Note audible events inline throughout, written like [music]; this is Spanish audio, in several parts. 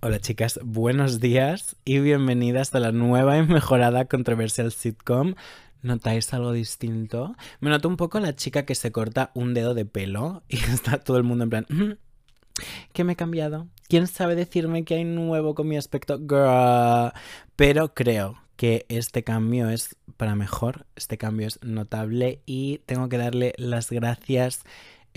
Hola chicas, buenos días y bienvenidas a la nueva y mejorada controversial sitcom. ¿Notáis algo distinto? Me noto un poco la chica que se corta un dedo de pelo y [laughs] está todo el mundo en plan... "Mm, ¿Qué me he cambiado? ¿Quién sabe decirme que hay nuevo con mi aspecto? Girl. Pero creo que este cambio es para mejor, este cambio es notable y tengo que darle las gracias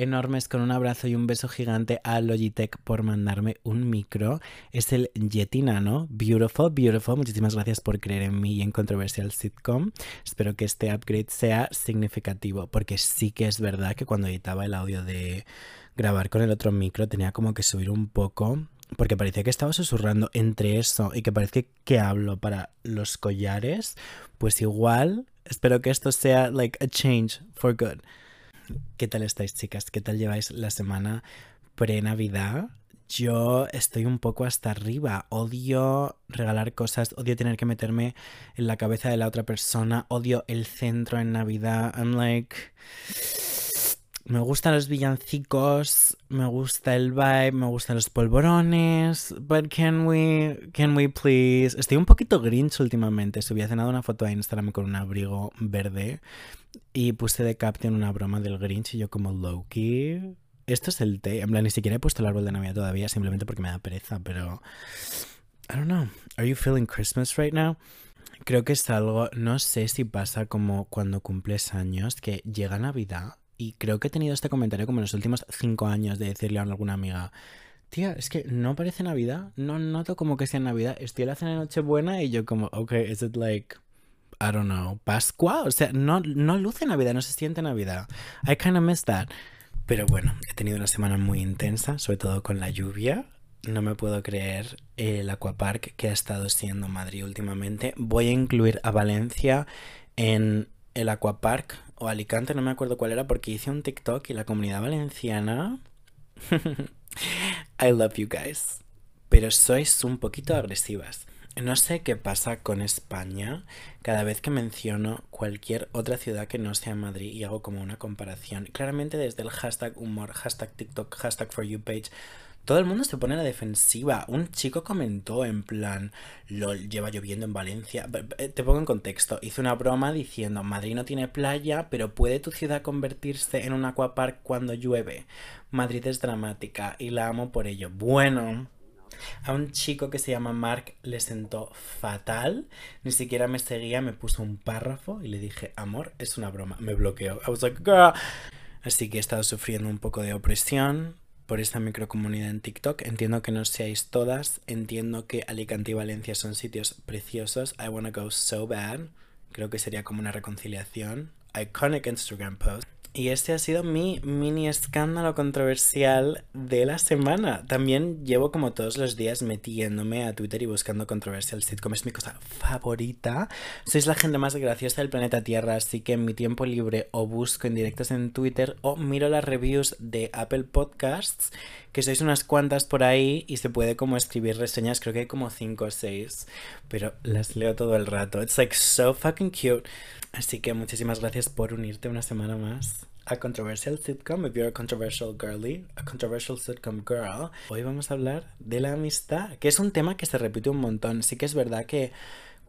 enormes con un abrazo y un beso gigante a Logitech por mandarme un micro. Es el Yeti Nano. Beautiful, beautiful. Muchísimas gracias por creer en mí y en Controversial Sitcom. Espero que este upgrade sea significativo, porque sí que es verdad que cuando editaba el audio de grabar con el otro micro tenía como que subir un poco. Porque parecía que estaba susurrando entre eso y que parece que hablo para los collares. Pues igual, espero que esto sea like a change for good. ¿Qué tal estáis, chicas? ¿Qué tal lleváis la semana pre-Navidad? Yo estoy un poco hasta arriba. Odio regalar cosas, odio tener que meterme en la cabeza de la otra persona, odio el centro en Navidad. I'm like. Me gustan los villancicos, me gusta el vibe, me gustan los polvorones. But can we, can we please? Estoy un poquito grinch últimamente. Subí hace nada una foto a Instagram con un abrigo verde y puse de caption una broma del Grinch y yo como Loki. Esto es el té. En plan, ni siquiera he puesto el árbol de Navidad todavía, simplemente porque me da pereza, pero... I don't know. Are you feeling Christmas right now? Creo que es algo, no sé si pasa como cuando cumples años, que llega Navidad y creo que he tenido este comentario como en los últimos cinco años de decirle a alguna amiga, tía, es que no parece Navidad, no noto como que sea Navidad, estoy en la cena de Nochebuena y yo como, ok, is it like, I don't know, Pascua? O sea, no, no luce Navidad, no se siente Navidad. I kind of miss that. Pero bueno, he tenido una semana muy intensa, sobre todo con la lluvia. No me puedo creer el aquapark que ha estado siendo Madrid últimamente. Voy a incluir a Valencia en el aquapark o Alicante, no me acuerdo cuál era, porque hice un TikTok y la comunidad valenciana. [laughs] I love you guys. Pero sois un poquito agresivas. No sé qué pasa con España cada vez que menciono cualquier otra ciudad que no sea Madrid y hago como una comparación. Claramente desde el hashtag humor, hashtag TikTok, hashtag for you page, todo el mundo se pone a la defensiva. Un chico comentó en plan, lo lleva lloviendo en Valencia. Te pongo en contexto. Hice una broma diciendo, Madrid no tiene playa, pero ¿puede tu ciudad convertirse en un aquapark cuando llueve? Madrid es dramática y la amo por ello. Bueno, a un chico que se llama Mark le sentó fatal. Ni siquiera me seguía, me puso un párrafo y le dije, amor, es una broma. Me bloqueó. I was like. Así que he estado sufriendo un poco de opresión por esta microcomunidad en TikTok. Entiendo que no seáis todas. Entiendo que Alicante y Valencia son sitios preciosos. I wanna go so bad. Creo que sería como una reconciliación. Iconic Instagram post. Y este ha sido mi mini escándalo controversial de la semana. También llevo como todos los días metiéndome a Twitter y buscando controversial sitcom. Es mi cosa favorita. Sois la gente más graciosa del planeta Tierra, así que en mi tiempo libre o busco en directos en Twitter o miro las reviews de Apple Podcasts, que sois unas cuantas por ahí y se puede como escribir reseñas. Creo que hay como 5 o 6, pero las leo todo el rato. It's like so fucking cute. Así que muchísimas gracias por unirte una semana más a Controversial Sitcom. If you're a controversial girly, a controversial sitcom girl. Hoy vamos a hablar de la amistad, que es un tema que se repite un montón. Sí que es verdad que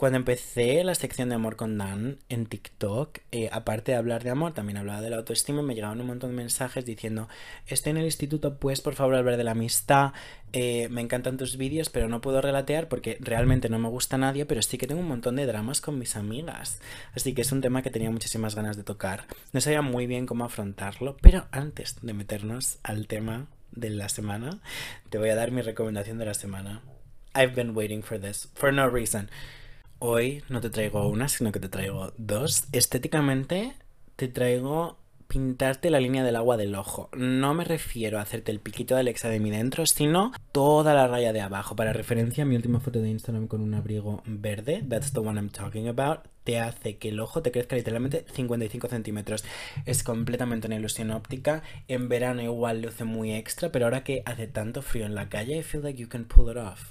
cuando empecé la sección de amor con Dan en TikTok, eh, aparte de hablar de amor, también hablaba de la autoestima y me llegaban un montón de mensajes diciendo, estoy en el instituto, pues por favor hablar de la amistad, eh, me encantan tus vídeos, pero no puedo relatear porque realmente no me gusta nadie, pero sí que tengo un montón de dramas con mis amigas. Así que es un tema que tenía muchísimas ganas de tocar. No sabía muy bien cómo afrontarlo, pero antes de meternos al tema de la semana, te voy a dar mi recomendación de la semana. I've been waiting for this, for no reason. Hoy no te traigo una, sino que te traigo dos. Estéticamente te traigo pintarte la línea del agua del ojo. No me refiero a hacerte el piquito de Alexa de mi dentro, sino toda la raya de abajo. Para referencia, mi última foto de Instagram con un abrigo verde, that's the one I'm talking about, te hace que el ojo te crezca literalmente 55 centímetros. Es completamente una ilusión óptica. En verano igual luce muy extra, pero ahora que hace tanto frío en la calle, I feel like you can pull it off.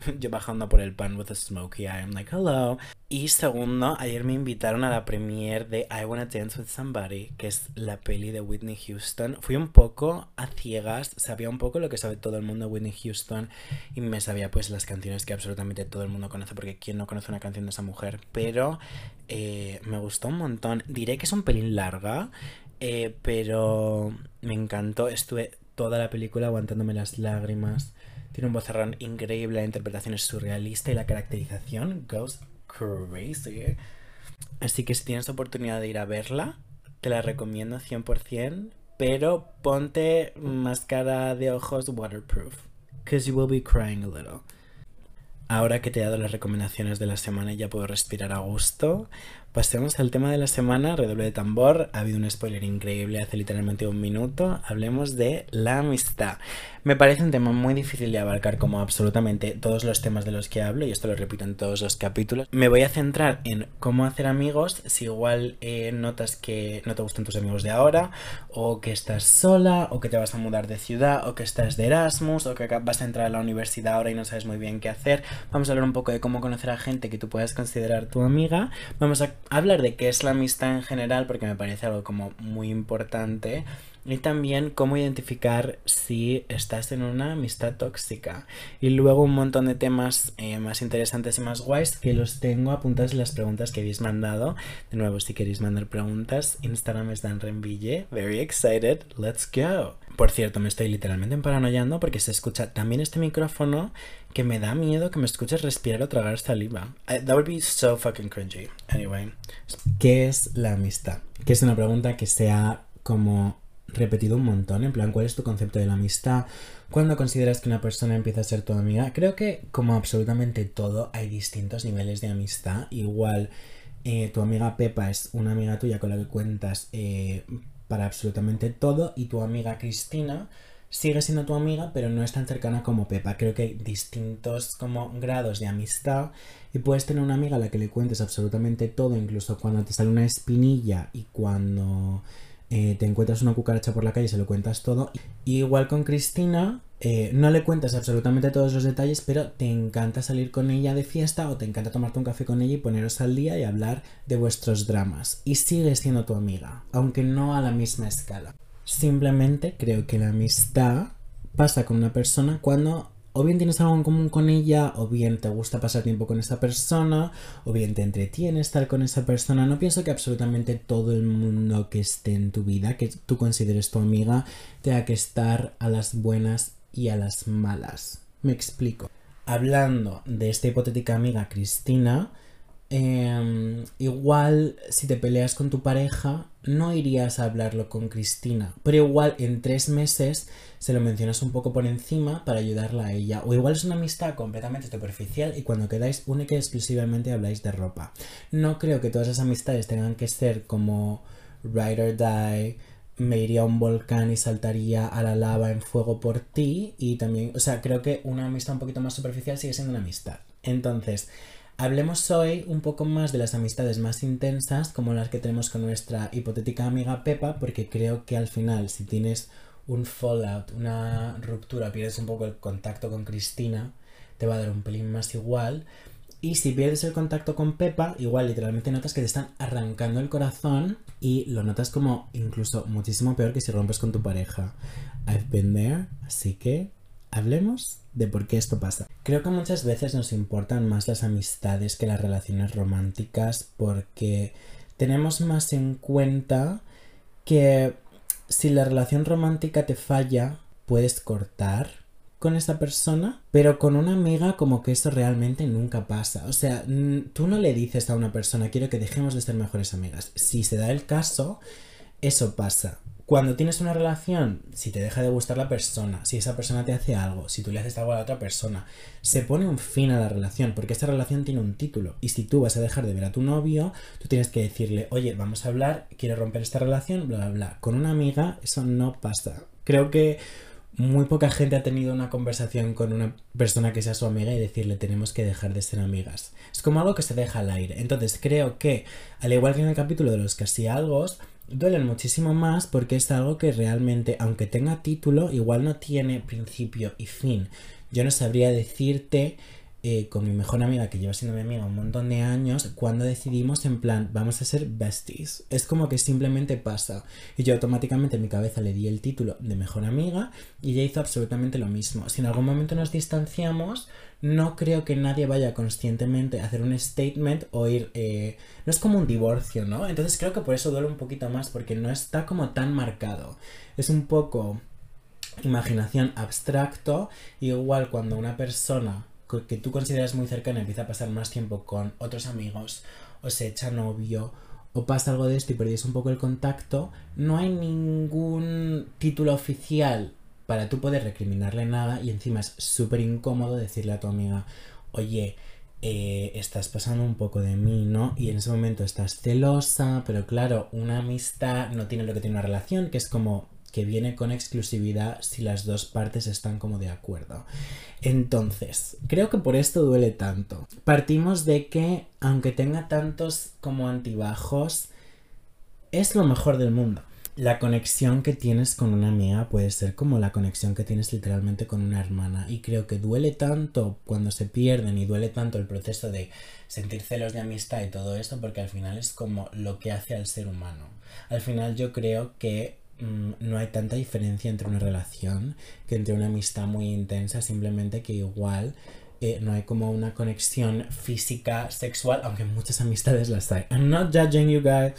[laughs] yo bajando por el pan with a smokey eye, I'm like, hello. Y segundo, ayer me invitaron a la premiere de I Wanna Dance with Somebody, que es la peli de Whitney Houston. Fui un poco a ciegas, sabía un poco lo que sabe todo el mundo de Whitney Houston y me sabía pues las canciones que absolutamente todo el mundo conoce, porque ¿quién no conoce una canción de esa mujer? Pero eh, me gustó un montón. Diré que es un pelín larga, eh, pero me encantó. Estuve toda la película aguantándome las lágrimas tiene un vozarrón increíble, la interpretación es surrealista y la caracterización goes crazy. Así que si tienes oportunidad de ir a verla, te la recomiendo 100%, pero ponte máscara de ojos waterproof, because you will be crying a little. Ahora que te he dado las recomendaciones de la semana ya puedo respirar a gusto, pasemos al tema de la semana, redoble de tambor. Ha habido un spoiler increíble hace literalmente un minuto. Hablemos de la amistad. Me parece un tema muy difícil de abarcar como absolutamente todos los temas de los que hablo, y esto lo repito en todos los capítulos. Me voy a centrar en cómo hacer amigos, si igual eh, notas que no te gustan tus amigos de ahora, o que estás sola, o que te vas a mudar de ciudad, o que estás de Erasmus, o que vas a entrar a la universidad ahora y no sabes muy bien qué hacer. Vamos a hablar un poco de cómo conocer a gente que tú puedas considerar tu amiga. Vamos a hablar de qué es la amistad en general, porque me parece algo como muy importante. Y también cómo identificar si estás en una amistad tóxica. Y luego un montón de temas eh, más interesantes y más guays que los tengo apuntados en las preguntas que habéis mandado. De nuevo, si queréis mandar preguntas, Instagram es Dan Renville. Very excited. Let's go. Por cierto, me estoy literalmente emparanoyando porque se escucha también este micrófono que me da miedo que me escuches respirar o tragar saliva. that would be so fucking cringy. Anyway, ¿qué es la amistad? Que es una pregunta que sea como repetido un montón, en plan, ¿cuál es tu concepto de la amistad? ¿Cuándo consideras que una persona empieza a ser tu amiga? Creo que como absolutamente todo hay distintos niveles de amistad. Igual eh, tu amiga Pepa es una amiga tuya con la que cuentas eh, para absolutamente todo y tu amiga Cristina sigue siendo tu amiga pero no es tan cercana como Pepa. Creo que hay distintos como grados de amistad y puedes tener una amiga a la que le cuentes absolutamente todo, incluso cuando te sale una espinilla y cuando eh, te encuentras una cucaracha por la calle se lo cuentas todo. igual con Cristina, eh, no le cuentas absolutamente todos los detalles, pero te encanta salir con ella de fiesta o te encanta tomarte un café con ella y poneros al día y hablar de vuestros dramas. Y sigue siendo tu amiga, aunque no a la misma escala. Simplemente creo que la amistad pasa con una persona cuando o bien tienes algo en común con ella, o bien te gusta pasar tiempo con esa persona, o bien te entretiene estar con esa persona. No pienso que absolutamente todo el mundo que esté en tu vida, que tú consideres tu amiga, tenga que estar a las buenas y a las malas. Me explico. Hablando de esta hipotética amiga Cristina, Em, igual si te peleas con tu pareja, no irías a hablarlo con Cristina, pero igual en tres meses se lo mencionas un poco por encima para ayudarla a ella. O igual es una amistad completamente superficial y cuando quedáis única y exclusivamente habláis de ropa. No creo que todas esas amistades tengan que ser como ride or die, me iría a un volcán y saltaría a la lava en fuego por ti. Y también, o sea, creo que una amistad un poquito más superficial sigue siendo una amistad. Entonces, Hablemos hoy un poco más de las amistades más intensas, como las que tenemos con nuestra hipotética amiga Pepa, porque creo que al final, si tienes un fallout, una ruptura, pierdes un poco el contacto con Cristina, te va a dar un pelín más igual. Y si pierdes el contacto con Pepa, igual literalmente notas que te están arrancando el corazón y lo notas como incluso muchísimo peor que si rompes con tu pareja. I've been there, así que hablemos de por qué esto pasa. Creo que muchas veces nos importan más las amistades que las relaciones románticas porque tenemos más en cuenta que si la relación romántica te falla, puedes cortar con esa persona, pero con una amiga como que eso realmente nunca pasa. O sea, tú no le dices a una persona, quiero que dejemos de ser mejores amigas. Si se da el caso, eso pasa. Cuando tienes una relación, si te deja de gustar la persona, si esa persona te hace algo, si tú le haces algo a la otra persona, se pone un fin a la relación, porque esta relación tiene un título. Y si tú vas a dejar de ver a tu novio, tú tienes que decirle, oye, vamos a hablar, quiero romper esta relación, bla, bla, bla. Con una amiga eso no pasa. Creo que muy poca gente ha tenido una conversación con una persona que sea su amiga y decirle tenemos que dejar de ser amigas. Es como algo que se deja al aire. Entonces creo que, al igual que en el capítulo de los casi algo, duelen muchísimo más porque es algo que realmente, aunque tenga título, igual no tiene principio y fin. Yo no sabría decirte eh, con mi mejor amiga, que lleva siendo mi amiga un montón de años, cuando decidimos en plan, vamos a ser besties. Es como que simplemente pasa. Y yo automáticamente en mi cabeza le di el título de mejor amiga y ella hizo absolutamente lo mismo. Si en algún momento nos distanciamos, no creo que nadie vaya conscientemente a hacer un statement o ir... Eh, no es como un divorcio, ¿no? Entonces creo que por eso duele un poquito más, porque no está como tan marcado. Es un poco imaginación abstracto, igual cuando una persona que tú consideras muy cercana empieza a pasar más tiempo con otros amigos, o se echa novio, o pasa algo de esto y perdéis un poco el contacto, no hay ningún título oficial para tú poder recriminarle nada y encima es súper incómodo decirle a tu amiga, oye, eh, estás pasando un poco de mí, ¿no? Y en ese momento estás celosa, pero claro, una amistad no tiene lo que tiene una relación, que es como que viene con exclusividad si las dos partes están como de acuerdo. Entonces, creo que por esto duele tanto. Partimos de que, aunque tenga tantos como antibajos, es lo mejor del mundo. La conexión que tienes con una amiga puede ser como la conexión que tienes literalmente con una hermana. Y creo que duele tanto cuando se pierden y duele tanto el proceso de sentir celos de amistad y todo esto porque al final es como lo que hace al ser humano. Al final yo creo que no hay tanta diferencia entre una relación que entre una amistad muy intensa, simplemente que igual eh, no hay como una conexión física, sexual, aunque muchas amistades las hay. I'm not judging you guys.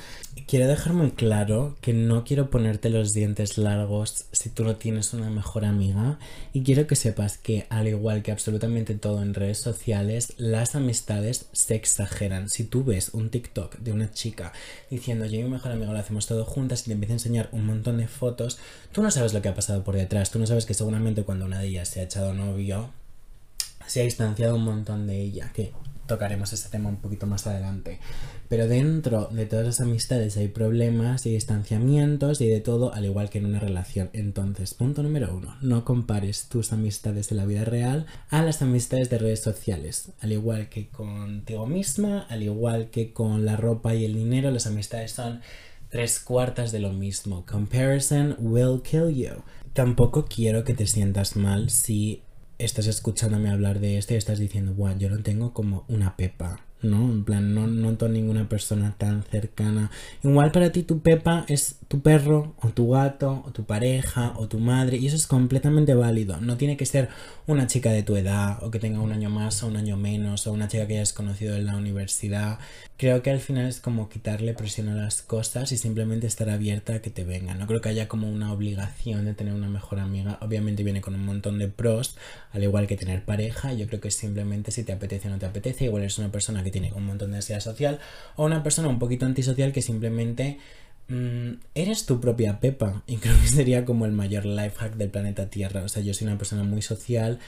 Quiero dejar muy claro que no quiero ponerte los dientes largos si tú no tienes una mejor amiga y quiero que sepas que al igual que absolutamente todo en redes sociales, las amistades se exageran. Si tú ves un TikTok de una chica diciendo yo y mi mejor amigo lo hacemos todo juntas y te empieza a enseñar un montón de fotos, tú no sabes lo que ha pasado por detrás, tú no sabes que seguramente cuando una de ellas se ha echado novio se ha distanciado un montón de ella, que tocaremos ese tema un poquito más adelante. Pero dentro de todas las amistades hay problemas y distanciamientos y de todo, al igual que en una relación. Entonces, punto número uno, no compares tus amistades de la vida real a las amistades de redes sociales. Al igual que contigo misma, al igual que con la ropa y el dinero, las amistades son tres cuartas de lo mismo. Comparison will kill you. Tampoco quiero que te sientas mal si estás escuchándome hablar de esto y estás diciendo, bueno, yo no tengo como una pepa, ¿no? En plan, no noto ninguna persona tan cercana. Igual para ti tu Pepa es tu perro, o tu gato, o tu pareja, o tu madre, y eso es completamente válido. No tiene que ser una chica de tu edad, o que tenga un año más o un año menos, o una chica que hayas conocido en la universidad. Creo que al final es como quitarle presión a las cosas y simplemente estar abierta a que te vengan. No creo que haya como una obligación de tener una mejor amiga. Obviamente viene con un montón de pros, al igual que tener pareja. Yo creo que simplemente si te apetece o no te apetece, igual eres una persona que tiene un montón de ansiedad social, o una persona un poquito antisocial que simplemente eres tu propia Pepa. Y creo que sería como el mayor life hack del planeta Tierra. O sea, yo soy una persona muy social,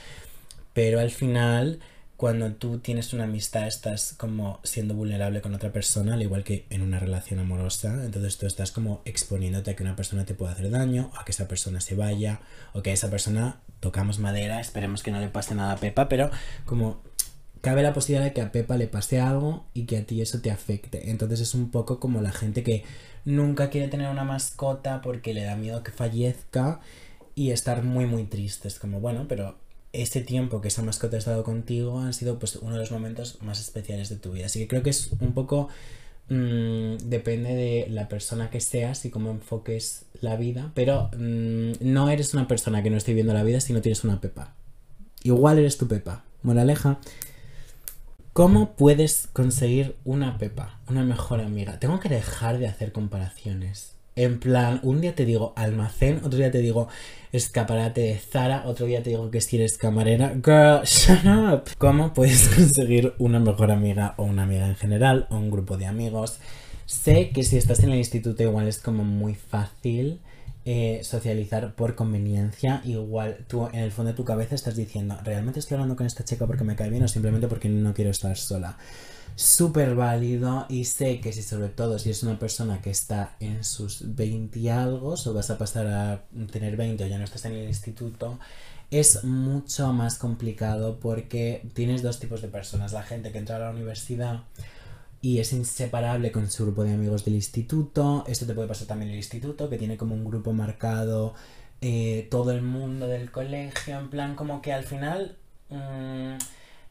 pero al final cuando tú tienes una amistad estás como siendo vulnerable con otra persona, al igual que en una relación amorosa. Entonces tú estás como exponiéndote a que una persona te pueda hacer daño, a que esa persona se vaya, o que a esa persona tocamos madera, esperemos que no le pase nada a Pepa, pero como cabe la posibilidad de que a Pepa le pase algo y que a ti eso te afecte. Entonces es un poco como la gente que nunca quiere tener una mascota porque le da miedo que fallezca y estar muy muy triste. Es como, bueno, pero ese tiempo que esa mascota ha estado contigo han sido pues uno de los momentos más especiales de tu vida. Así que creo que es un poco... Mm, depende de la persona que seas y cómo enfoques la vida, pero mm, no eres una persona que no esté viviendo la vida si no tienes una pepa. Igual eres tu pepa. Moraleja, ¿Cómo puedes conseguir una pepa, una mejor amiga? Tengo que dejar de hacer comparaciones. En plan, un día te digo almacén, otro día te digo escaparate de Zara, otro día te digo que si eres camarera. Girl, shut up. ¿Cómo puedes [laughs] conseguir una mejor amiga o una amiga en general o un grupo de amigos? Sé que si estás en el instituto igual es como muy fácil eh, socializar por conveniencia. Igual tú en el fondo de tu cabeza estás diciendo, ¿realmente estoy hablando con esta chica porque me cae bien o simplemente porque no quiero estar sola? Súper válido y sé que si sobre todo si es una persona que está en sus 20 y algo o vas a pasar a tener 20 o ya no estás en el instituto, es mucho más complicado porque tienes dos tipos de personas. La gente que entra a la universidad y es inseparable con su grupo de amigos del instituto. Esto te puede pasar también en el instituto, que tiene como un grupo marcado eh, todo el mundo del colegio, en plan como que al final mm,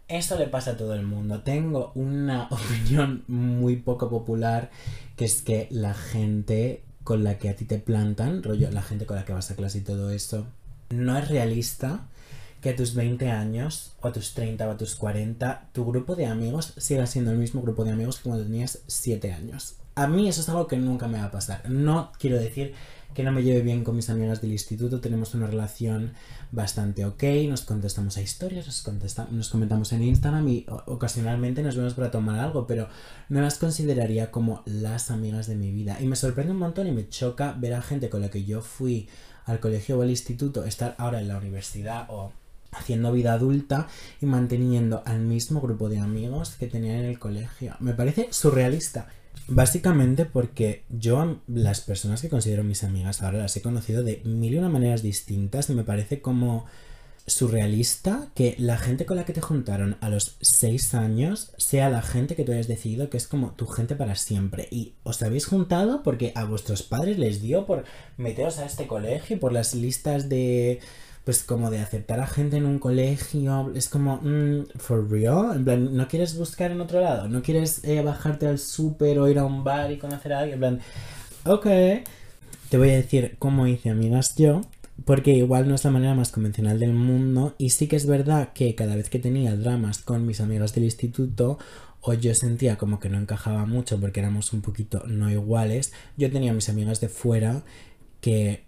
Eso le pasa a todo el mundo. Tengo una [laughs] opinión muy poco popular, que es que la gente con la que a ti te plantan, rollo, la gente con la que vas a clase y todo eso, no es realista que a tus 20 años, o a tus 30 o a tus 40, tu grupo de amigos siga siendo el mismo grupo de amigos que cuando tenías 7 años. A mí eso es algo que nunca me va a pasar. No quiero decir que no me lleve bien con mis amigas del instituto, tenemos una relación bastante ok, nos contestamos a historias, nos, nos comentamos en Instagram y ocasionalmente nos vemos para tomar algo, pero no las consideraría como las amigas de mi vida. Y me sorprende un montón y me choca ver a gente con la que yo fui al colegio o al instituto estar ahora en la universidad o haciendo vida adulta y manteniendo al mismo grupo de amigos que tenían en el colegio. Me parece surrealista. Básicamente porque yo las personas que considero mis amigas ahora las he conocido de mil y una maneras distintas y me parece como surrealista que la gente con la que te juntaron a los seis años sea la gente que tú hayas decidido que es como tu gente para siempre. Y os habéis juntado porque a vuestros padres les dio por meteros a este colegio, por las listas de pues como de aceptar a gente en un colegio, es como, mm, for real, en plan, no quieres buscar en otro lado, no quieres eh, bajarte al súper o ir a un bar y conocer a alguien, en plan, ok, te voy a decir cómo hice amigas yo, porque igual no es la manera más convencional del mundo y sí que es verdad que cada vez que tenía dramas con mis amigas del instituto o yo sentía como que no encajaba mucho porque éramos un poquito no iguales, yo tenía mis amigas de fuera que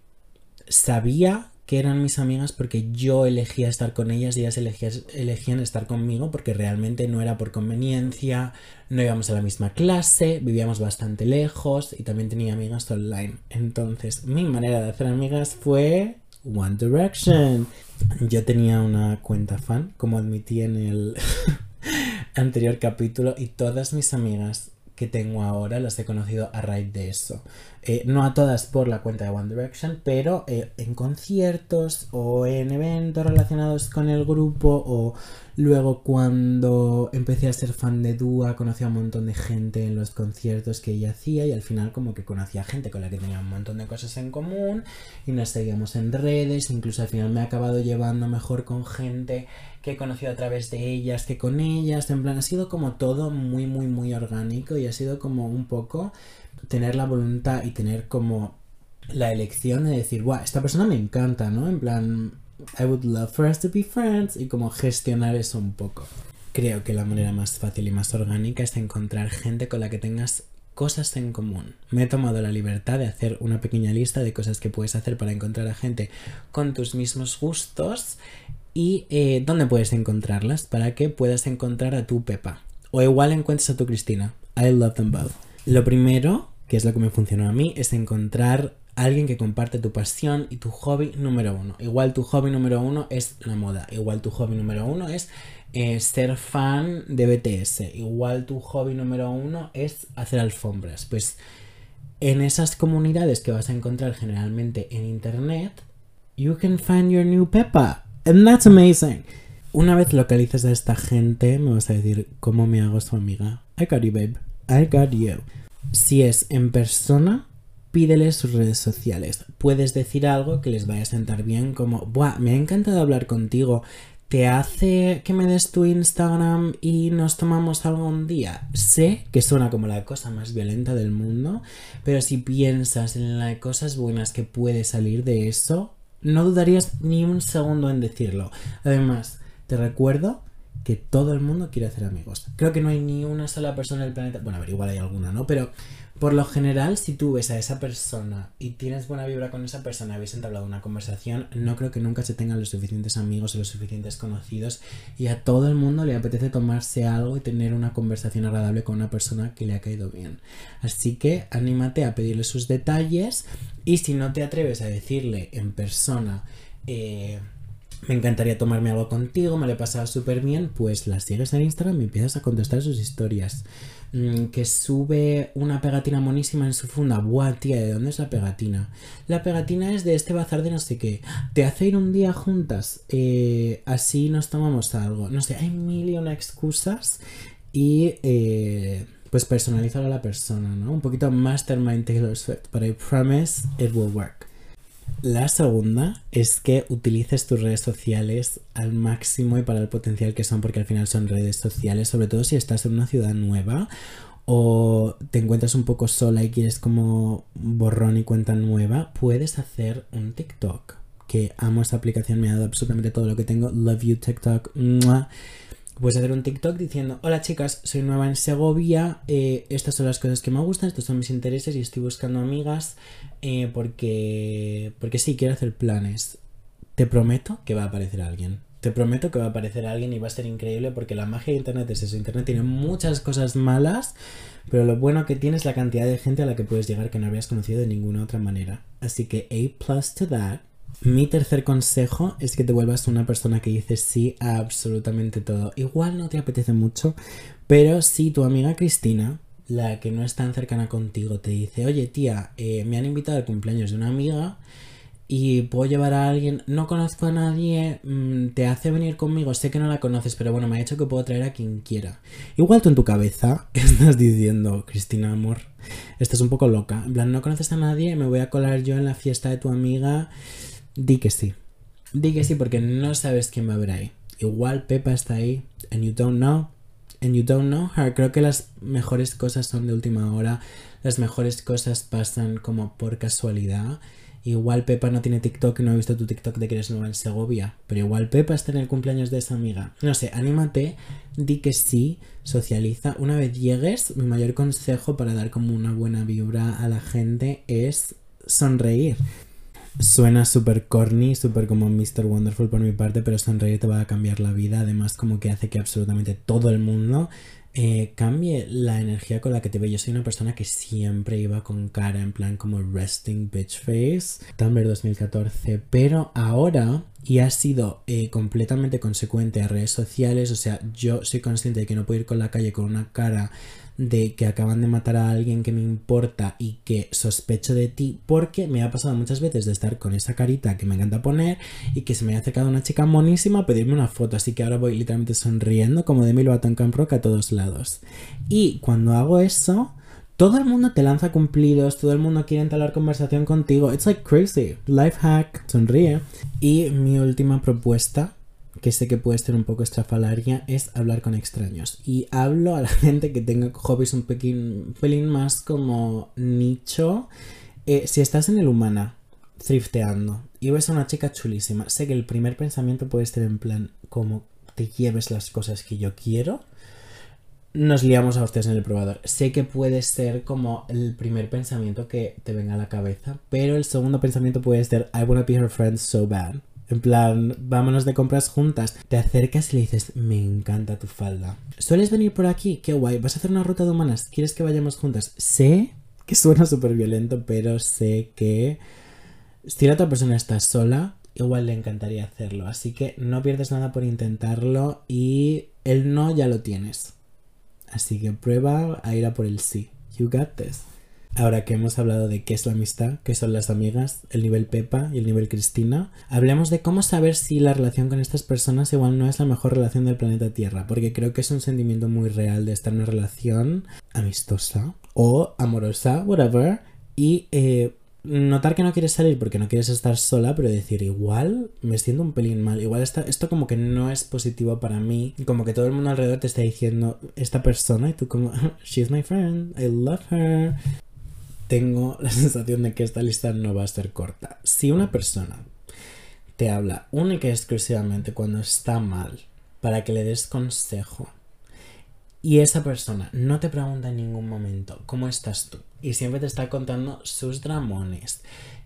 sabía que eran mis amigas porque yo elegía estar con ellas y ellas elegían estar conmigo porque realmente no era por conveniencia, no íbamos a la misma clase, vivíamos bastante lejos y también tenía amigas online. Entonces mi manera de hacer amigas fue One Direction. Yo tenía una cuenta fan, como admití en el [laughs] anterior capítulo, y todas mis amigas tengo ahora las he conocido a raíz de eso. Eh, no a todas por la cuenta de One Direction, pero eh, en conciertos o en eventos relacionados con el grupo o luego cuando empecé a ser fan de Dua conocí a un montón de gente en los conciertos que ella hacía y al final como que conocía gente con la que tenía un montón de cosas en común y nos seguíamos en redes, incluso al final me ha acabado llevando mejor con gente que he conocido a través de ellas que con ellas, en plan ha sido como todo muy muy muy orgánico y ha sido como un poco tener la voluntad y tener como la elección de decir, guau, esta persona me encanta, ¿no? En plan, I would love for us to be friends y como gestionar eso un poco. Creo que la manera más fácil y más orgánica es encontrar gente con la que tengas cosas en común. Me he tomado la libertad de hacer una pequeña lista de cosas que puedes hacer para encontrar a gente con tus mismos gustos y eh, dónde puedes encontrarlas para que puedas encontrar a tu Pepa. O igual encuentres a tu Cristina. I love them both. Lo primero que es lo que me funcionó a mí, es encontrar alguien que comparte tu pasión y tu hobby número uno. Igual tu hobby número uno es la moda, igual tu hobby número uno es eh, ser fan de BTS, igual tu hobby número uno es hacer alfombras. Pues en esas comunidades que vas a encontrar generalmente en internet, you can find your new Peppa. And that's amazing. Una vez localizas a esta gente, me vas a decir cómo me hago su amiga. I got you, babe. I got you. Si es en persona, pídeles sus redes sociales. Puedes decir algo que les vaya a sentar bien, como, Buah, me ha encantado hablar contigo. ¿Te hace que me des tu Instagram y nos tomamos algún día? Sé que suena como la cosa más violenta del mundo, pero si piensas en las cosas buenas que puede salir de eso, no dudarías ni un segundo en decirlo. Además, te recuerdo que todo el mundo quiere hacer amigos. Creo que no hay ni una sola persona en el planeta, bueno, a ver, igual hay alguna, ¿no? Pero por lo general, si tú ves a esa persona y tienes buena vibra con esa persona, habéis entablado una conversación, no creo que nunca se tengan los suficientes amigos o los suficientes conocidos y a todo el mundo le apetece tomarse algo y tener una conversación agradable con una persona que le ha caído bien. Así que anímate a pedirle sus detalles y si no te atreves a decirle en persona, eh, me encantaría tomarme algo contigo, me lo he pasado súper bien, pues la sigues en Instagram y empiezas a contestar sus historias. Mm, que sube una pegatina monísima en su funda. Buah, tía, ¿de dónde es la pegatina? La pegatina es de este bazar de no sé qué. Te hace ir un día juntas. Eh, así nos tomamos algo. No sé, hay mil y una excusas. Y eh, pues personalizar a la persona, ¿no? Un poquito Mastermind Taylor Swift. But I promise it will work. La segunda es que utilices tus redes sociales al máximo y para el potencial que son, porque al final son redes sociales, sobre todo si estás en una ciudad nueva o te encuentras un poco sola y quieres como borrón y cuenta nueva, puedes hacer un TikTok. Que amo esta aplicación, me ha dado absolutamente todo lo que tengo. Love you TikTok. Puedes hacer un TikTok diciendo, hola chicas, soy nueva en Segovia, eh, estas son las cosas que me gustan, estos son mis intereses y estoy buscando amigas eh, porque, porque sí, quiero hacer planes. Te prometo que va a aparecer alguien. Te prometo que va a aparecer alguien y va a ser increíble porque la magia de Internet es eso. Internet tiene muchas cosas malas, pero lo bueno que tiene es la cantidad de gente a la que puedes llegar que no habías conocido de ninguna otra manera. Así que A plus to that. Mi tercer consejo es que te vuelvas una persona que dice sí a absolutamente todo. Igual no te apetece mucho, pero si tu amiga Cristina, la que no es tan cercana contigo, te dice, oye tía, eh, me han invitado al cumpleaños de una amiga y puedo llevar a alguien, no conozco a nadie, mm, te hace venir conmigo, sé que no la conoces, pero bueno, me ha dicho que puedo traer a quien quiera. Igual tú en tu cabeza [laughs] estás diciendo, Cristina, amor, estás un poco loca. En plan, no conoces a nadie, me voy a colar yo en la fiesta de tu amiga. Di que sí. Di que sí porque no sabes quién va a haber ahí. Igual Pepa está ahí, and you don't know. And you don't know. Creo que las mejores cosas son de última hora. Las mejores cosas pasan como por casualidad. Igual Pepa no tiene TikTok, no he visto tu TikTok de que eres nueva en Segovia, pero igual Pepa está en el cumpleaños de esa amiga. No sé, anímate, di que sí, socializa. Una vez llegues, mi mayor consejo para dar como una buena vibra a la gente es sonreír. Suena súper corny, súper como Mr. Wonderful por mi parte, pero sonreír te va a cambiar la vida. Además, como que hace que absolutamente todo el mundo eh, cambie la energía con la que te veo. Yo soy una persona que siempre iba con cara en plan como resting bitch face. Tumblr 2014. Pero ahora, y ha sido eh, completamente consecuente a redes sociales, o sea, yo soy consciente de que no puedo ir con la calle con una cara de que acaban de matar a alguien que me importa y que sospecho de ti porque me ha pasado muchas veces de estar con esa carita que me encanta poner y que se me ha acercado una chica monísima a pedirme una foto así que ahora voy literalmente sonriendo como de mi Lovato Camp Rock a todos lados y cuando hago eso todo el mundo te lanza cumplidos, todo el mundo quiere entablar conversación contigo. It's like crazy. Life hack, sonríe. Y mi última propuesta que sé que puede ser un poco estrafalaria, es hablar con extraños. Y hablo a la [laughs] gente que tenga hobbies un pelín, pelín más como nicho. Eh, si estás en el humana, thrifteando, y ves a una chica chulísima, sé que el primer pensamiento puede ser en plan, como te lleves las cosas que yo quiero. Nos liamos a ustedes en el probador. Sé que puede ser como el primer pensamiento que te venga a la cabeza, pero el segundo pensamiento puede ser I wanna be her friend so bad. En plan, vámonos de compras juntas. Te acercas y le dices, me encanta tu falda. ¿Sueles venir por aquí? Qué guay. ¿Vas a hacer una ruta de humanas? ¿Quieres que vayamos juntas? Sé que suena súper violento, pero sé que si la otra persona está sola, igual le encantaría hacerlo. Así que no pierdes nada por intentarlo y el no ya lo tienes. Así que prueba a ir a por el sí. You got this. Ahora que hemos hablado de qué es la amistad, qué son las amigas, el nivel Pepa y el nivel Cristina, hablemos de cómo saber si la relación con estas personas igual no es la mejor relación del planeta Tierra, porque creo que es un sentimiento muy real de estar en una relación amistosa o amorosa, whatever, y eh, notar que no quieres salir porque no quieres estar sola, pero decir igual me siento un pelín mal, igual esto como que no es positivo para mí, como que todo el mundo alrededor te está diciendo esta persona y tú como, [laughs] she's my friend, I love her tengo [laughs] la sensación de que esta lista no va a ser corta. Si una persona te habla única y exclusivamente cuando está mal para que le des consejo y esa persona no te pregunta en ningún momento cómo estás tú y siempre te está contando sus dramones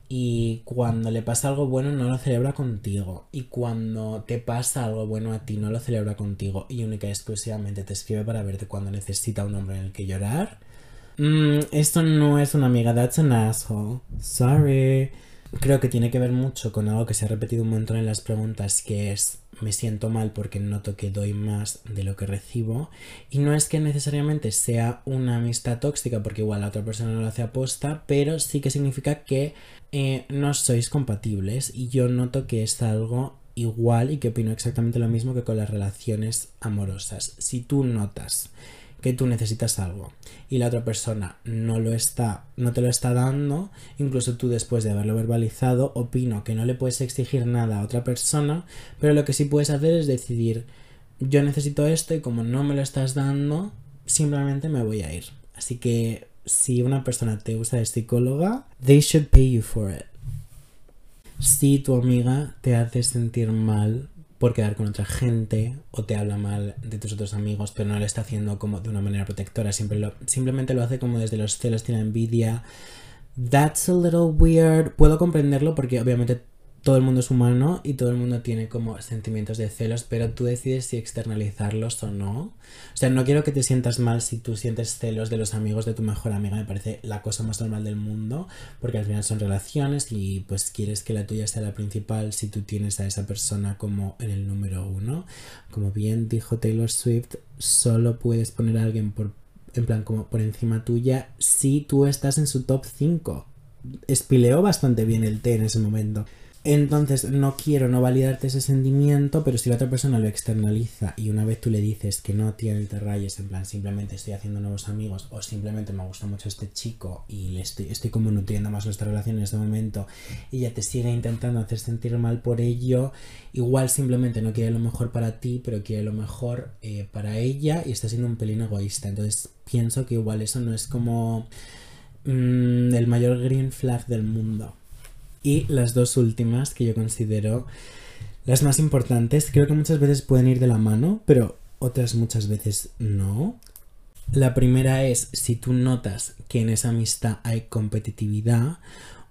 y cuando le pasa algo bueno no lo celebra contigo y cuando te pasa algo bueno a ti no lo celebra contigo y única y exclusivamente te escribe para verte cuando necesita un hombre en el que llorar Mm, esto no es una amiga, that's an asshole. Sorry. Creo que tiene que ver mucho con algo que se ha repetido un montón en las preguntas, que es me siento mal porque noto que doy más de lo que recibo. Y no es que necesariamente sea una amistad tóxica, porque igual la otra persona no lo hace aposta, pero sí que significa que eh, no sois compatibles. Y yo noto que es algo igual y que opino exactamente lo mismo que con las relaciones amorosas. Si tú notas que tú necesitas algo y la otra persona no lo está, no te lo está dando, incluso tú después de haberlo verbalizado, opino que no le puedes exigir nada a otra persona, pero lo que sí puedes hacer es decidir, yo necesito esto y como no me lo estás dando, simplemente me voy a ir. Así que si una persona te usa de psicóloga, they should pay you for it. Si tu amiga te hace sentir mal por quedar con otra gente o te habla mal de tus otros amigos, pero no lo está haciendo como de una manera protectora, siempre simplemente lo hace como desde los celos, tiene envidia. That's a little weird. Puedo comprenderlo porque obviamente todo el mundo es humano y todo el mundo tiene como sentimientos de celos, pero tú decides si externalizarlos o no. O sea, no quiero que te sientas mal si tú sientes celos de los amigos de tu mejor amiga, me parece la cosa más normal del mundo, porque al final son relaciones y pues quieres que la tuya sea la principal si tú tienes a esa persona como en el número uno. Como bien dijo Taylor Swift, solo puedes poner a alguien por, en plan como por encima tuya si tú estás en su top 5. Espileó bastante bien el té en ese momento. Entonces no quiero no validarte ese sentimiento, pero si la otra persona lo externaliza y una vez tú le dices que no tiene te rayes, en plan simplemente estoy haciendo nuevos amigos o simplemente me gusta mucho este chico y le estoy, estoy como nutriendo más nuestra relación en este momento y ya te sigue intentando hacer sentir mal por ello, igual simplemente no quiere lo mejor para ti, pero quiere lo mejor eh, para ella y está siendo un pelín egoísta. Entonces pienso que igual eso no es como mm, el mayor green flag del mundo. Y las dos últimas que yo considero las más importantes, creo que muchas veces pueden ir de la mano, pero otras muchas veces no. La primera es si tú notas que en esa amistad hay competitividad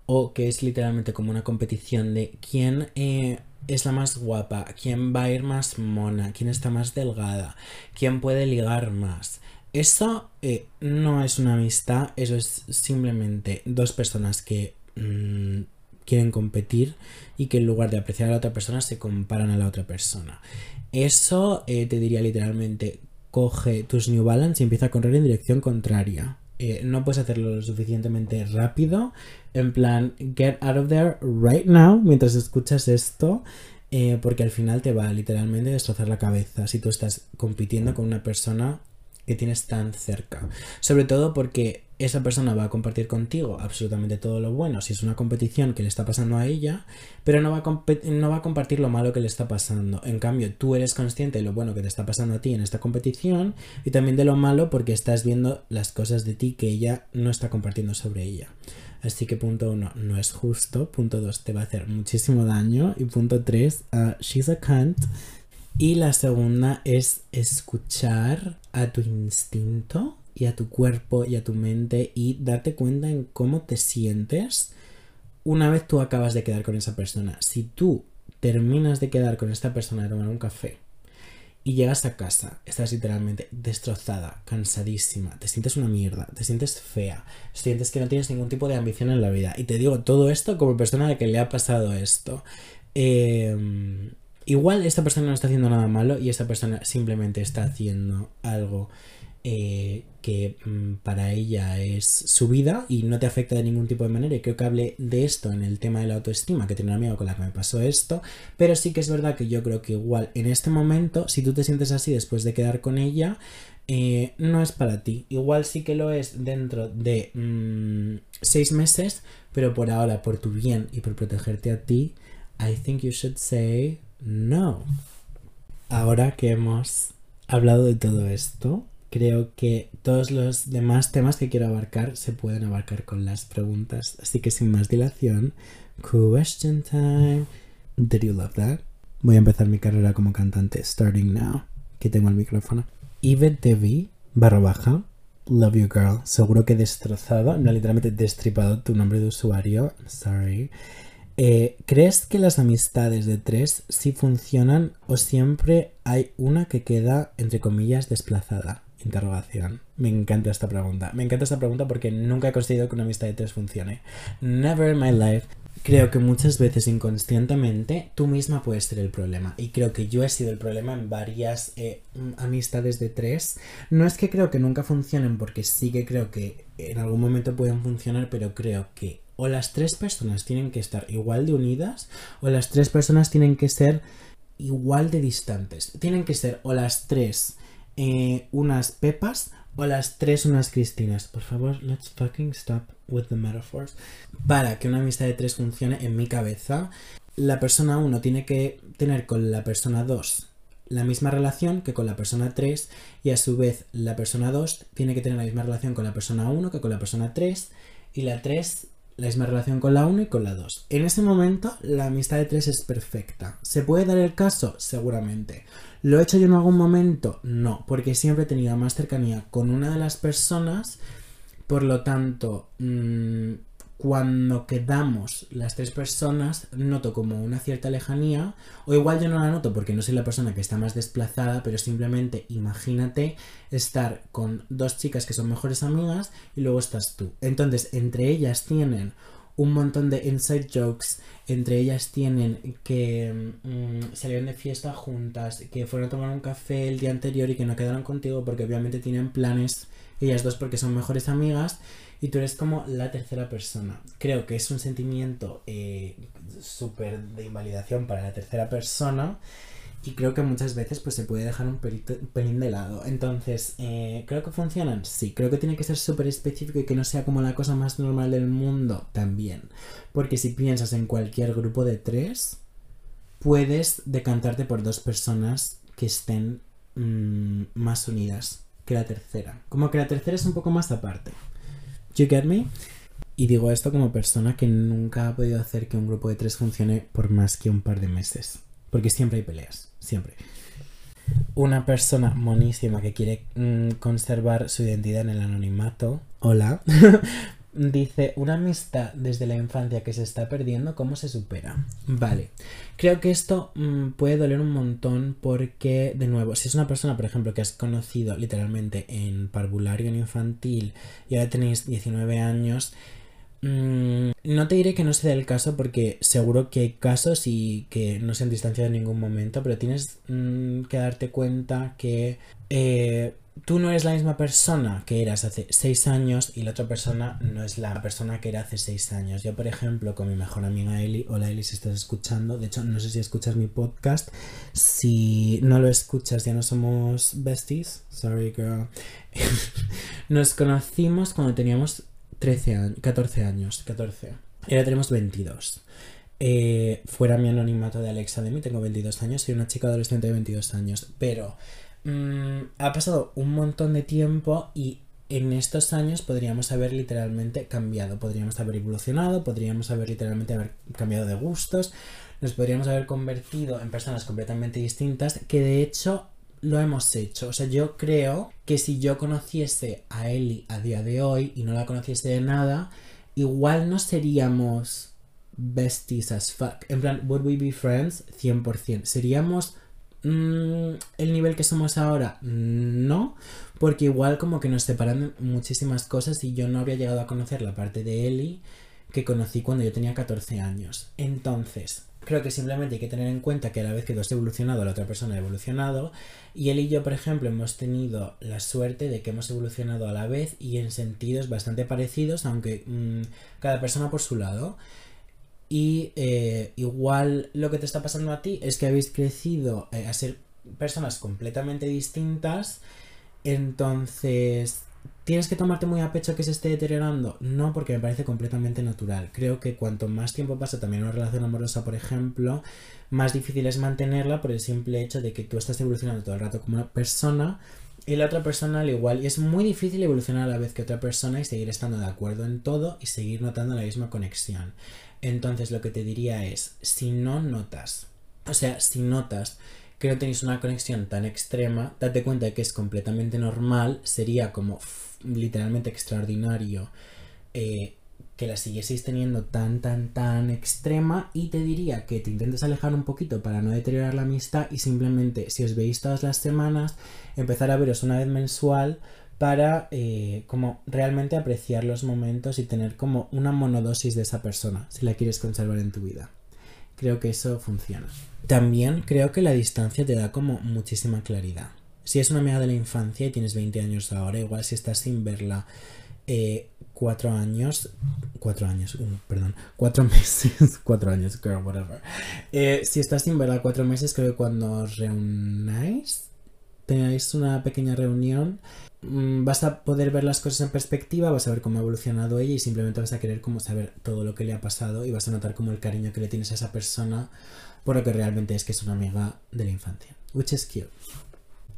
o que es literalmente como una competición de quién eh, es la más guapa, quién va a ir más mona, quién está más delgada, quién puede ligar más. Eso eh, no es una amistad, eso es simplemente dos personas que mm, quieren competir y que en lugar de apreciar a la otra persona se comparan a la otra persona. Eso eh, te diría literalmente, coge tus New Balance y empieza a correr en dirección contraria. Eh, no puedes hacerlo lo suficientemente rápido. En plan, get out of there right now mientras escuchas esto. Eh, porque al final te va a literalmente destrozar la cabeza si tú estás compitiendo con una persona que tienes tan cerca. Sobre todo porque esa persona va a compartir contigo absolutamente todo lo bueno si es una competición que le está pasando a ella, pero no va a, no va a compartir lo malo que le está pasando. En cambio, tú eres consciente de lo bueno que te está pasando a ti en esta competición y también de lo malo porque estás viendo las cosas de ti que ella no está compartiendo sobre ella. Así que punto uno, no es justo. Punto dos, te va a hacer muchísimo daño. Y punto tres, uh, she's a cunt. Y la segunda es escuchar a tu instinto y a tu cuerpo y a tu mente y darte cuenta en cómo te sientes una vez tú acabas de quedar con esa persona. Si tú terminas de quedar con esta persona de tomar un café y llegas a casa, estás literalmente destrozada, cansadísima, te sientes una mierda, te sientes fea, sientes que no tienes ningún tipo de ambición en la vida. Y te digo todo esto como persona a la que le ha pasado esto. Eh, Igual esta persona no está haciendo nada malo y esta persona simplemente está haciendo algo eh, que mm, para ella es su vida y no te afecta de ningún tipo de manera. Y creo que hablé de esto en el tema de la autoestima, que tenía un amigo con la que me pasó esto. Pero sí que es verdad que yo creo que igual en este momento, si tú te sientes así después de quedar con ella, eh, no es para ti. Igual sí que lo es dentro de mm, seis meses, pero por ahora, por tu bien y por protegerte a ti, I think you should say no. Ahora que hemos hablado de todo esto, creo que todos los demás temas que quiero abarcar se pueden abarcar con las preguntas. Así que sin más dilación, question time. Did you love that? Voy a empezar mi carrera como cantante starting now. Que tengo el micrófono. Yvette Devi, barra baja. Love you girl. Seguro que destrozado, no literalmente destripado tu nombre de usuario. sorry. Eh, ¿Crees que las amistades de tres sí funcionan o siempre hay una que queda, entre comillas, desplazada? Interrogación. Me encanta esta pregunta. Me encanta esta pregunta porque nunca he conseguido que una amistad de tres funcione. Never in my life. Creo que muchas veces inconscientemente tú misma puedes ser el problema. Y creo que yo he sido el problema en varias eh, amistades de tres. No es que creo que nunca funcionen porque sí que creo que en algún momento pueden funcionar, pero creo que o las tres personas tienen que estar igual de unidas o las tres personas tienen que ser igual de distantes. Tienen que ser o las tres eh, unas Pepas o las tres unas Cristinas. Por favor, let's fucking stop with the metaphors. Para que una amistad de tres funcione en mi cabeza, la persona 1 tiene que tener con la persona 2 la misma relación que con la persona 3 y a su vez la persona 2 tiene que tener la misma relación con la persona 1 que con la persona 3 y la 3 la misma relación con la 1 y con la 2. En ese momento la amistad de 3 es perfecta. ¿Se puede dar el caso? Seguramente. ¿Lo he hecho yo en algún momento? No, porque siempre he tenido más cercanía con una de las personas, por lo tanto, mmm, cuando quedamos las tres personas, noto como una cierta lejanía, o igual yo no la noto porque no soy la persona que está más desplazada, pero simplemente imagínate estar con dos chicas que son mejores amigas y luego estás tú. Entonces, entre ellas tienen un montón de inside jokes, entre ellas tienen que mm, salieron de fiesta juntas, que fueron a tomar un café el día anterior y que no quedaron contigo porque obviamente tienen planes ellas dos porque son mejores amigas y tú eres como la tercera persona. Creo que es un sentimiento eh, súper de invalidación para la tercera persona y creo que muchas veces pues se puede dejar un, pelín de lado. Entonces, eh, ¿creo que funcionan? Sí, creo que tiene que ser súper específico y que no sea como la cosa más normal del mundo también. Porque si piensas en cualquier grupo de tres, puedes decantarte por dos personas que estén mm, más unidas que la tercera. Como que la tercera es un poco más aparte. You get me? Y digo esto como persona que nunca ha podido hacer que un grupo de tres funcione por más que un par de meses. Porque siempre hay peleas, siempre. Una persona monísima que quiere mm, conservar su identidad en el anonimato. Hola. [laughs] Dice, una amistad desde la infancia que se está perdiendo, ¿cómo se supera? Vale, creo que esto mm, puede doler un montón porque, de nuevo, si es una persona, por ejemplo, que has conocido literalmente en parvulario, en infantil, y ahora tenéis 19 años, mm, no te diré que no sea el caso porque seguro que hay casos y que no se han distanciado en ningún momento, pero tienes mm, que darte cuenta que... Eh, tú no eres la misma persona que eras hace seis años y la otra persona no es la persona que era hace seis años. Yo, por ejemplo, con mi mejor amiga Eli, hola Eli, si estás escuchando, de hecho, no sé si escuchas mi podcast, si no lo escuchas, ya no somos besties, sorry girl. [laughs] Nos conocimos cuando teníamos 13 años, 14 años, 14. Y ahora tenemos 22. Eh, fuera mi anonimato de Alexa de mí, tengo 22 años, soy una chica adolescente de 22 años, pero Mm, ha pasado un montón de tiempo y en estos años podríamos haber literalmente cambiado, podríamos haber evolucionado, podríamos haber literalmente haber cambiado de gustos, nos podríamos haber convertido en personas completamente distintas, que de hecho lo hemos hecho. O sea, yo creo que si yo conociese a Ellie a día de hoy y no la conociese de nada, igual no seríamos besties as fuck. En plan, would we be friends? 100%. Seríamos Mm, el nivel que somos ahora, no, porque igual como que nos separan muchísimas cosas y yo no había llegado a conocer la parte de Eli que conocí cuando yo tenía 14 años. Entonces, creo que simplemente hay que tener en cuenta que a la vez que tú has evolucionado, la otra persona ha evolucionado. Y él y yo, por ejemplo, hemos tenido la suerte de que hemos evolucionado a la vez y en sentidos bastante parecidos, aunque mm, cada persona por su lado. Y eh, igual lo que te está pasando a ti es que habéis crecido eh, a ser personas completamente distintas. Entonces, ¿tienes que tomarte muy a pecho que se esté deteriorando? No, porque me parece completamente natural. Creo que cuanto más tiempo pasa también una relación amorosa, por ejemplo, más difícil es mantenerla por el simple hecho de que tú estás evolucionando todo el rato como una persona y la otra persona al igual. Y es muy difícil evolucionar a la vez que otra persona y seguir estando de acuerdo en todo y seguir notando la misma conexión. Entonces lo que te diría es, si no notas, o sea, si notas que no tenéis una conexión tan extrema, date cuenta de que es completamente normal, sería como literalmente extraordinario eh, que la siguieseis teniendo tan, tan, tan extrema y te diría que te intentes alejar un poquito para no deteriorar la amistad y simplemente si os veis todas las semanas, empezar a veros una vez mensual para eh, como realmente apreciar los momentos y tener como una monodosis de esa persona si la quieres conservar en tu vida. Creo que eso funciona. También creo que la distancia te da como muchísima claridad. Si es una amiga de la infancia y tienes 20 años ahora, igual si estás sin verla eh, cuatro años, cuatro años, perdón, cuatro [laughs] meses, cuatro años, girl, whatever. Eh, si estás sin verla cuatro meses, creo que cuando os reunáis, tengáis una pequeña reunión, vas a poder ver las cosas en perspectiva, vas a ver cómo ha evolucionado ella y simplemente vas a querer como saber todo lo que le ha pasado y vas a notar como el cariño que le tienes a esa persona por lo que realmente es que es una amiga de la infancia. Which is cute.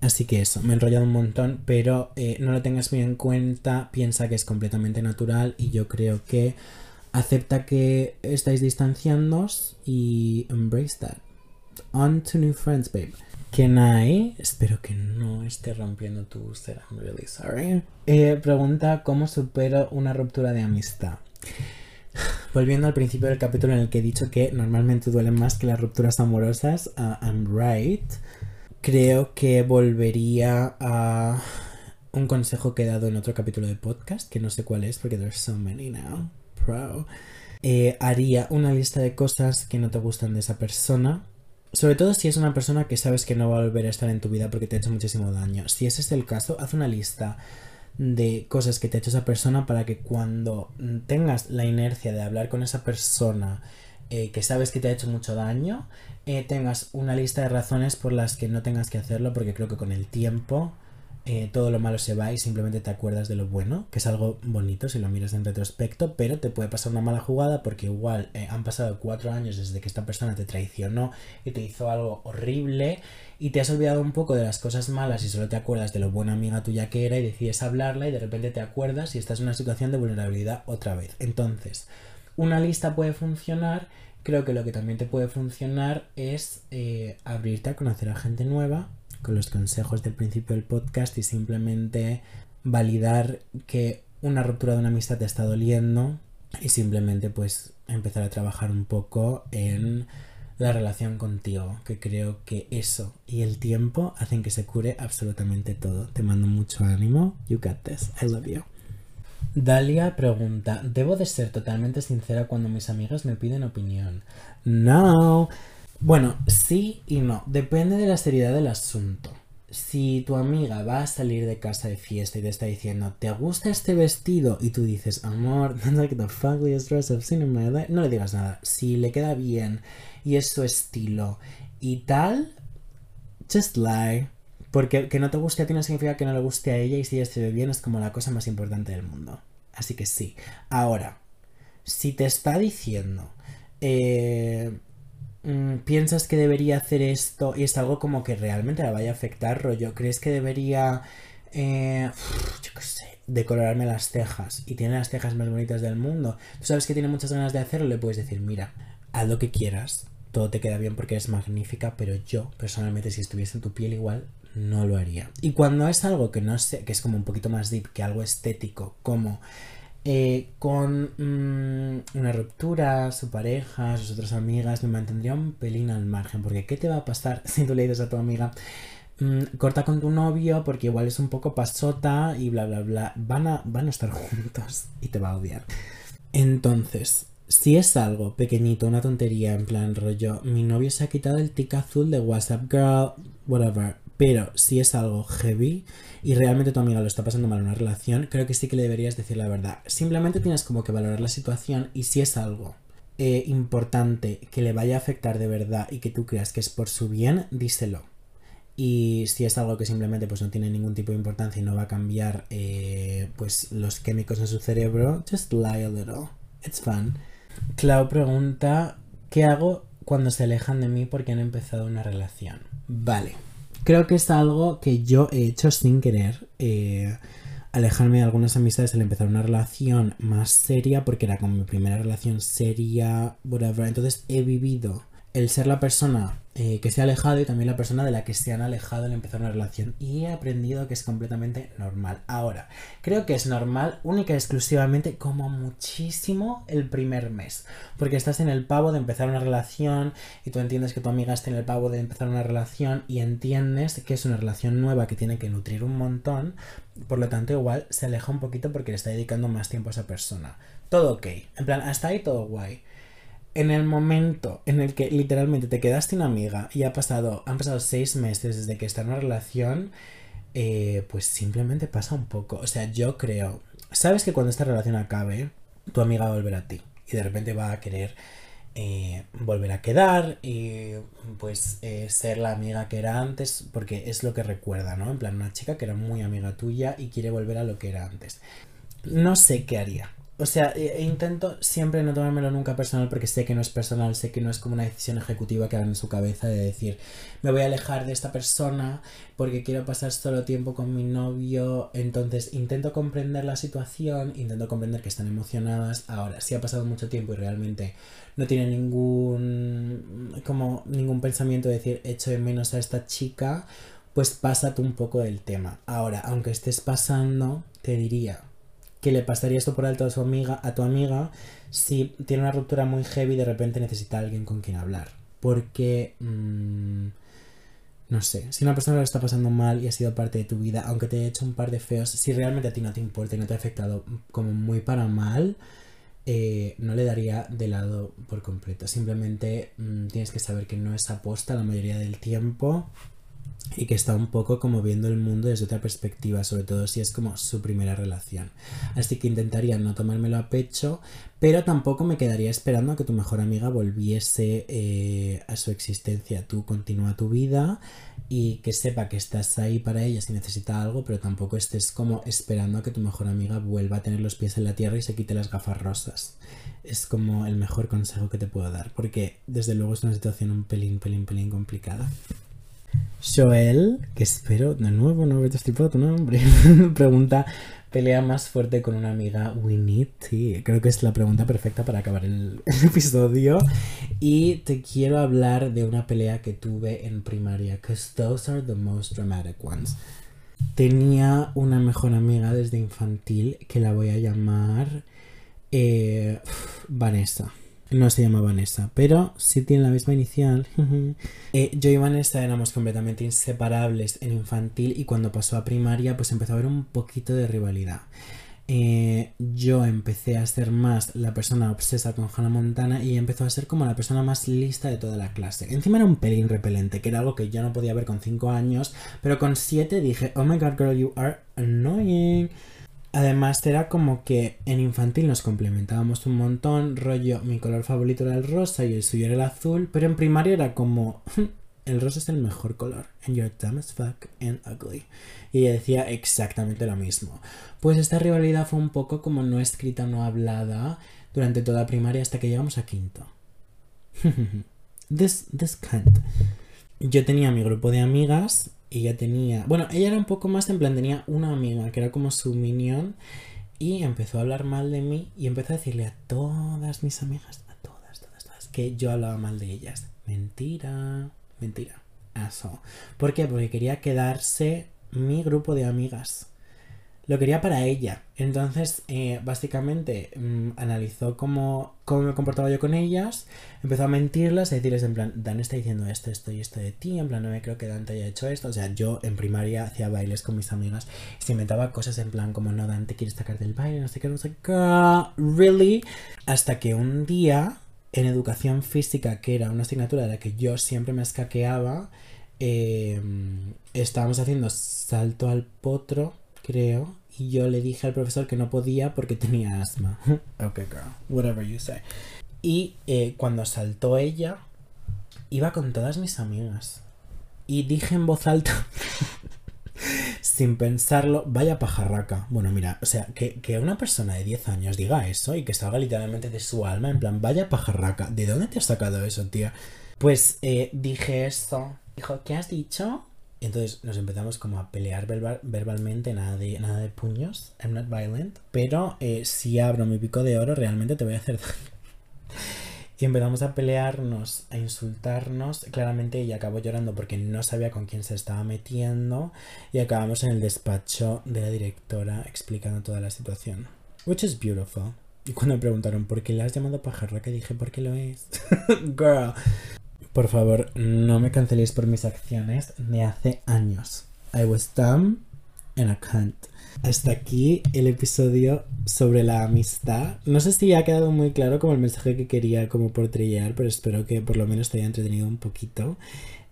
Así que eso, me he enrollado un montón, pero eh, no lo tengas muy en cuenta, piensa que es completamente natural y yo creo que acepta que estáis distanciándos y embrace that. On to new friends, babe. Kenai, espero que no esté rompiendo tu ser, I'm really sorry. Eh, pregunta cómo supero una ruptura de amistad. Volviendo al principio del capítulo en el que he dicho que normalmente duelen más que las rupturas amorosas, uh, I'm right. Creo que volvería a un consejo que he dado en otro capítulo de podcast, que no sé cuál es porque there's so many now. Pro. Eh, haría una lista de cosas que no te gustan de esa persona sobre todo si es una persona que sabes que no va a volver a estar en tu vida porque te ha hecho muchísimo daño. Si ese es el caso, haz una lista de cosas que te ha hecho esa persona para que cuando tengas la inercia de hablar con esa persona eh, que sabes que te ha hecho mucho daño, eh, tengas una lista de razones por las que no tengas que hacerlo porque creo que con el tiempo eh, todo lo malo se va y simplemente te acuerdas de lo bueno, que es algo bonito si lo miras en retrospecto, pero te puede pasar una mala jugada porque igual eh, han pasado cuatro años desde que esta persona te traicionó y te hizo algo horrible y te has olvidado un poco de las cosas malas y solo te acuerdas de lo buena amiga tuya que era y decides hablarla y de repente te acuerdas y estás en una situación de vulnerabilidad otra vez. Entonces, una lista puede funcionar. Creo que lo que también te puede funcionar es eh, abrirte a conocer a gente nueva con los consejos del principio del podcast y simplemente validar que una ruptura de una amistad te está doliendo y simplemente pues empezar a trabajar un poco en la relación contigo, que creo que eso y el tiempo hacen que se cure absolutamente todo. Te mando mucho ánimo. You got this. I love you. Dalia pregunta, ¿debo de ser totalmente sincera cuando mis amigas me piden opinión? No. Bueno, sí y no. Depende de la seriedad del asunto. Si tu amiga va a salir de casa de fiesta y te está diciendo, ¿te gusta este vestido? Y tú dices, amor, [laughs] that's like the funkiest dress I've seen in my life. No le digas nada. Si le queda bien y es su estilo y tal, just lie. Porque que no te guste a ti no significa que no le guste a ella y si ella se ve bien es como la cosa más importante del mundo. Así que sí. Ahora, si te está diciendo, eh, piensas que debería hacer esto y es algo como que realmente la vaya a afectar, rollo, ¿crees que debería, eh, yo qué sé, decolorarme las cejas y tiene las cejas más bonitas del mundo? Tú sabes que tiene muchas ganas de hacerlo, le puedes decir, mira, haz lo que quieras, todo te queda bien porque eres magnífica, pero yo, personalmente, si estuviese en tu piel igual, no lo haría. Y cuando es algo que no sé, que es como un poquito más deep, que algo estético, como eh, con mm, una ruptura, su pareja, sus otras amigas, me mantendría un pelín al margen. Porque ¿qué te va a pasar [laughs] si tú le dices a tu amiga, mm, corta con tu novio porque igual es un poco pasota y bla, bla, bla? Van a, van a estar [laughs] juntos y te va a odiar. Entonces, si es algo pequeñito, una tontería, en plan rollo, mi novio se ha quitado el tic azul de WhatsApp Girl, whatever, pero si es algo heavy y realmente tu amiga lo está pasando mal en una relación, creo que sí que le deberías decir la verdad. Simplemente tienes como que valorar la situación y si es algo eh, importante que le vaya a afectar de verdad y que tú creas que es por su bien, díselo. Y si es algo que simplemente pues no tiene ningún tipo de importancia y no va a cambiar eh, pues los químicos en su cerebro, just lie a little. It's fun. Clau pregunta, ¿qué hago cuando se alejan de mí porque han empezado una relación? Vale creo que es algo que yo he hecho sin querer. Eh, alejarme de algunas amistades al empezar una relación más seria, porque era como mi primera relación seria, whatever. Entonces he vivido el ser la persona eh, que se ha alejado y también la persona de la que se han alejado al empezar una relación. Y he aprendido que es completamente normal. Ahora, creo que es normal única y exclusivamente como muchísimo el primer mes. Porque estás en el pavo de empezar una relación y tú entiendes que tu amiga está en el pavo de empezar una relación y entiendes que es una relación nueva que tiene que nutrir un montón. Por lo tanto, igual se aleja un poquito porque le está dedicando más tiempo a esa persona. Todo ok. En plan, hasta ahí todo guay en el momento en el que literalmente te quedaste una amiga y ha pasado, han pasado seis meses desde que está en una relación, eh, pues simplemente pasa un poco. O sea, yo creo, sabes que cuando esta relación acabe, tu amiga va a volver a ti y de repente va a querer eh, volver a quedar y pues eh, ser la amiga que era antes, porque es lo que recuerda, ¿no? En plan, una chica que era muy amiga tuya y quiere volver a lo que era antes. No sé qué haría. O sea, e, e intento siempre no tomármelo nunca personal porque sé que no es personal, sé que no es como una decisión ejecutiva que hagan en su cabeza de decir, me voy a alejar de esta persona porque quiero pasar solo tiempo con mi novio. Entonces intento comprender la situación, intento comprender que están emocionadas. Ahora, si ha pasado mucho tiempo y realmente no tiene ningún como ningún pensamiento de decir echo de menos a esta chica, pues pásate un poco del tema. Ahora, aunque estés pasando, te diría que le pasaría esto por alto a su amiga, a tu amiga, si tiene una ruptura muy heavy y de repente necesita a alguien con quien hablar. Porque mmm, no sé, si una persona lo está pasando mal y ha sido parte de tu vida, aunque te haya hecho un par de feos, si realmente a ti no te importa y no te ha afectado como muy para mal, eh, no le daría de lado por completo. Simplemente mm, tienes que saber que no es aposta la mayoría del tiempo y que está un poco como viendo el mundo desde otra perspectiva, sobre todo si es como su primera relación. Así que intentaría no tomármelo a pecho, pero tampoco me quedaría esperando a que tu mejor amiga volviese eh, a su existencia. Tú continúa tu vida y que sepa que estás ahí para ella si necesita algo, pero tampoco estés como esperando a que tu mejor amiga vuelva a tener los pies en la tierra y se quite las gafas rosas. Es como el mejor consejo que te puedo dar, porque desde luego es una situación un pelín, pelín, pelín complicada. Joel, que espero de nuevo no haber destripado tu nombre, [laughs] pregunta, pelea más fuerte con una amiga, we need tea. Creo que es la pregunta perfecta para acabar el [laughs] episodio. Y te quiero hablar de una pelea que tuve en primaria, because those are the most dramatic ones. Tenía una mejor amiga desde infantil que la voy a llamar eh, Vanessa. No se llama Vanessa, pero sí tiene la misma inicial. [laughs] Eh, yo y Vanessa éramos completamente inseparables en infantil y cuando pasó a primaria pues empezó a haber un poquito de rivalidad. Eh, yo empecé a ser más la persona obsesa con Hannah Montana y empezó a ser como la persona más lista de toda la clase. Encima era un pelín repelente, que era algo que yo no podía ver con 5 años, pero con 7 dije, oh my god girl, you are annoying. Además era como que en infantil nos complementábamos un montón, rollo, mi color favorito era el rosa y el suyo era el azul, pero en primaria era como, [laughs] el rosa es el mejor color, and you're dumb as fuck and ugly. Y decía exactamente lo mismo. Pues esta rivalidad fue un poco como no escrita, no hablada durante toda primaria hasta que llegamos a quinto. [laughs] this, this. Yo tenía mi grupo de amigas ella tenía, bueno, ella era un poco más en plan, tenía una amiga que era como su minion y empezó a hablar mal de mí y empezó a decirle a todas mis amigas, a todas, todas, todas, que yo hablaba mal de ellas. Mentira, mentira. Eso. ¿Por qué? Porque quería quedarse mi grupo de amigas lo quería para ella. Entonces, eh, básicamente, mm, analizó cómo, cómo me comportaba yo con ellas, empezó a mentirlas, a decirles en plan, Dan está diciendo esto, esto y esto de ti, en plan, no me creo que Dan te haya hecho esto. O sea, yo en primaria hacía bailes con mis amigas se inventaba cosas en plan como, no, Dan te quieres sacar del baile, no sé qué, no sé qué, really. Hasta que un día, en educación física, que era una asignatura de la que yo siempre me escaqueaba, eh, estábamos haciendo salto al potro creo, y yo le dije al profesor que no podía porque tenía asma. [laughs] ok, girl, whatever you say. Y eh, cuando saltó ella, iba con todas mis amigas. Y dije en voz alta, [laughs] sin pensarlo, vaya pajarraca. Bueno, mira, o sea, que, que, una persona de 10 años diga eso y que salga literalmente de su alma, en plan, vaya pajarraca. ¿De dónde te has sacado eso, tía? Pues eh, dije esto. Dijo, ¿qué has dicho? Entonces nos empezamos como a pelear verbalmente, nada de, nada de puños, I'm not violent, pero eh, si abro mi pico de oro realmente te voy a hacer [laughs] daño. Y empezamos a pelearnos, a insultarnos. Claramente ella acabó llorando porque no sabía con quién se estaba metiendo. Y acabamos en el despacho de la directora explicando toda la situación. Which is beautiful. Y cuando me preguntaron por qué la has llamado pajarra, que dije, ¿por qué lo es? [laughs] Girl. Por favor, no me canceléis por mis acciones de hace años. I was dumb and I can't. Hasta aquí el episodio sobre la amistad. No sé si ha quedado muy claro como el mensaje que quería como por trillar, pero espero que por lo menos te haya entretenido un poquito.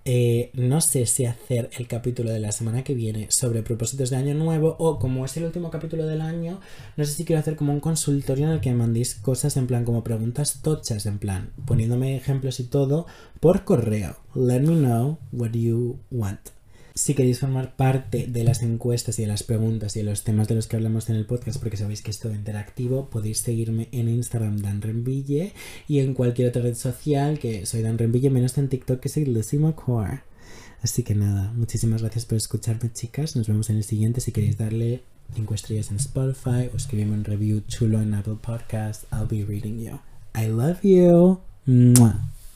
Eh, no sé si hacer el capítulo de la semana que viene sobre propósitos de año nuevo o como es el último capítulo del año, no sé si quiero hacer como un consultorio en el que me mandéis cosas en plan como preguntas tochas, en plan poniéndome ejemplos y todo por correo. Let me know what you want. Si queréis formar parte de las encuestas y de las preguntas y de los temas de los que hablamos en el podcast, porque sabéis que es todo interactivo, podéis seguirme en Instagram Dan Renville y en cualquier otra red social que soy Dan Renville, menos en TikTok que soy Lucy McCore. Así que nada, muchísimas gracias por escucharme, chicas. Nos vemos en el siguiente. Si queréis darle 5 estrellas en Spotify o escribirme un review chulo en Apple Podcast, I'll be reading you. I love you. Mwah.